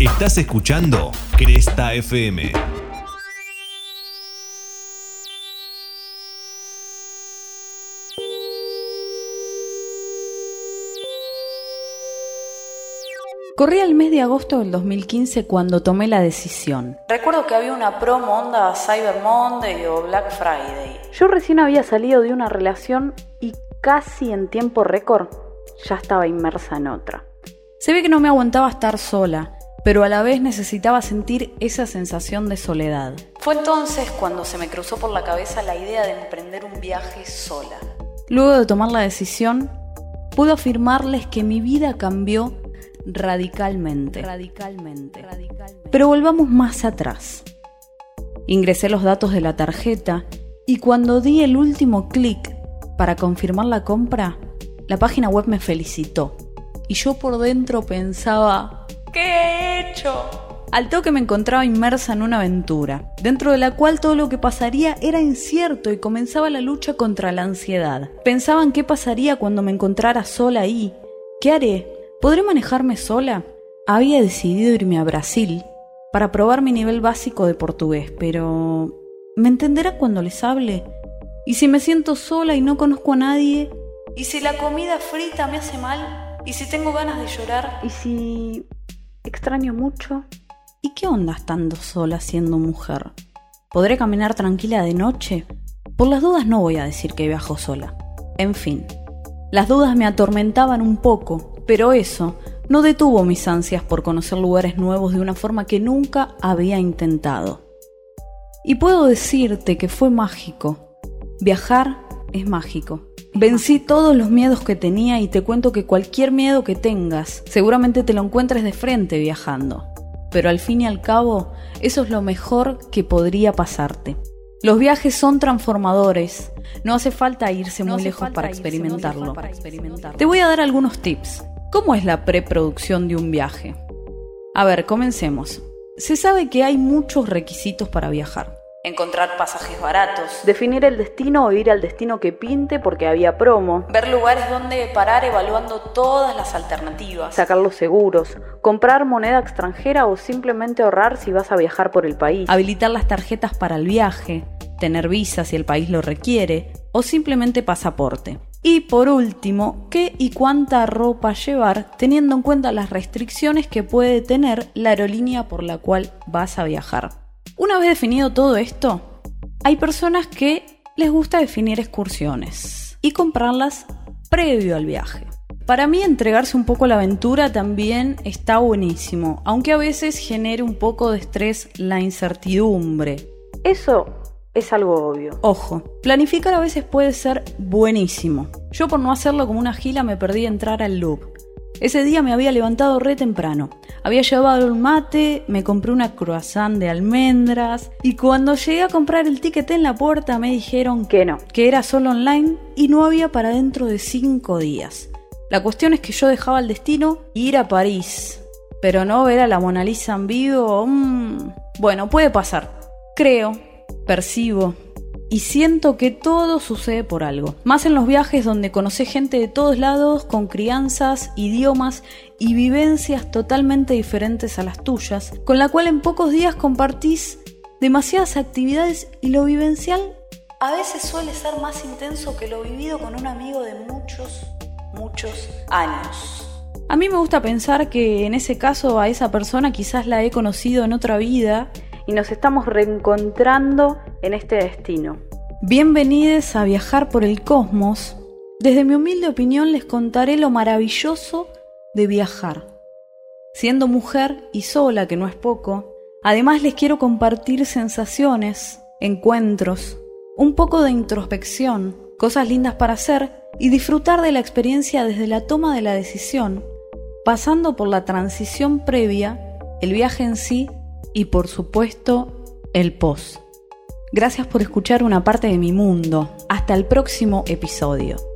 Estás escuchando Cresta FM. Corría el mes de agosto del 2015 cuando tomé la decisión. Recuerdo que había una promo onda Cyber Monday o Black Friday. Yo recién había salido de una relación y casi en tiempo récord ya estaba inmersa en otra. Se ve que no me aguantaba estar sola, pero a la vez necesitaba sentir esa sensación de soledad. Fue entonces cuando se me cruzó por la cabeza la idea de emprender un viaje sola. Luego de tomar la decisión, puedo afirmarles que mi vida cambió radicalmente. Radicalmente. Pero volvamos más atrás. Ingresé los datos de la tarjeta y cuando di el último clic para confirmar la compra, la página web me felicitó. Y yo por dentro pensaba, ¿qué he hecho? Al toque me encontraba inmersa en una aventura, dentro de la cual todo lo que pasaría era incierto y comenzaba la lucha contra la ansiedad. Pensaba en qué pasaría cuando me encontrara sola ahí. ¿Qué haré? ¿Podré manejarme sola? Había decidido irme a Brasil para probar mi nivel básico de portugués, pero ¿me entenderá cuando les hable? ¿Y si me siento sola y no conozco a nadie? ¿Y si la comida frita me hace mal? ¿Y si tengo ganas de llorar? ¿Y si extraño mucho? ¿Y qué onda estando sola siendo mujer? ¿Podré caminar tranquila de noche? Por las dudas no voy a decir que viajo sola. En fin, las dudas me atormentaban un poco, pero eso no detuvo mis ansias por conocer lugares nuevos de una forma que nunca había intentado. Y puedo decirte que fue mágico. Viajar es mágico. Vencí todos los miedos que tenía y te cuento que cualquier miedo que tengas, seguramente te lo encuentres de frente viajando. Pero al fin y al cabo, eso es lo mejor que podría pasarte. Los viajes son transformadores. No hace falta irse muy lejos para experimentarlo. Te voy a dar algunos tips. ¿Cómo es la preproducción de un viaje? A ver, comencemos. Se sabe que hay muchos requisitos para viajar. Encontrar pasajes baratos. Definir el destino o ir al destino que pinte porque había promo. Ver lugares donde parar evaluando todas las alternativas. Sacar los seguros. Comprar moneda extranjera o simplemente ahorrar si vas a viajar por el país. Habilitar las tarjetas para el viaje. Tener visa si el país lo requiere. O simplemente pasaporte. Y por último, ¿qué y cuánta ropa llevar teniendo en cuenta las restricciones que puede tener la aerolínea por la cual vas a viajar? Una vez definido todo esto, hay personas que les gusta definir excursiones y comprarlas previo al viaje. Para mí entregarse un poco a la aventura también está buenísimo, aunque a veces genere un poco de estrés la incertidumbre. Eso es algo obvio. Ojo, planificar a veces puede ser buenísimo. Yo por no hacerlo como una gila me perdí entrar al loop. Ese día me había levantado re temprano. Había llevado un mate, me compré una croissant de almendras y cuando llegué a comprar el ticket en la puerta me dijeron que no, que era solo online y no había para dentro de cinco días. La cuestión es que yo dejaba el destino ir a París, pero no ver a la Mona Lisa en vivo. Mmm, bueno, puede pasar. Creo percibo y siento que todo sucede por algo. Más en los viajes donde conoces gente de todos lados, con crianzas, idiomas y vivencias totalmente diferentes a las tuyas, con la cual en pocos días compartís demasiadas actividades y lo vivencial a veces suele ser más intenso que lo vivido con un amigo de muchos, muchos años. A mí me gusta pensar que en ese caso a esa persona quizás la he conocido en otra vida y nos estamos reencontrando en este destino. Bienvenidos a viajar por el cosmos. Desde mi humilde opinión les contaré lo maravilloso de viajar. Siendo mujer y sola, que no es poco, además les quiero compartir sensaciones, encuentros, un poco de introspección, cosas lindas para hacer y disfrutar de la experiencia desde la toma de la decisión, pasando por la transición previa, el viaje en sí y por supuesto el post. Gracias por escuchar una parte de mi mundo. Hasta el próximo episodio.